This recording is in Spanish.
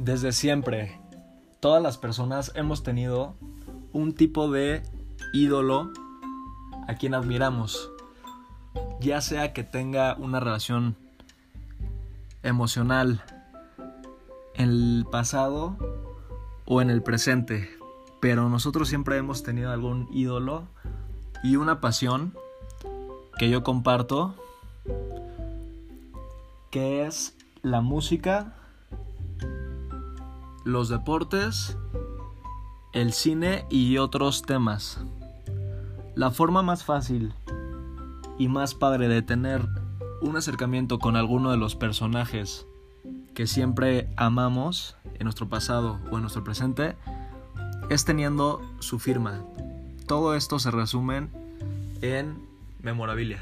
Desde siempre, todas las personas hemos tenido un tipo de ídolo a quien admiramos, ya sea que tenga una relación emocional en el pasado o en el presente, pero nosotros siempre hemos tenido algún ídolo y una pasión que yo comparto, que es la música los deportes, el cine y otros temas. La forma más fácil y más padre de tener un acercamiento con alguno de los personajes que siempre amamos en nuestro pasado o en nuestro presente es teniendo su firma. Todo esto se resume en memorabilia.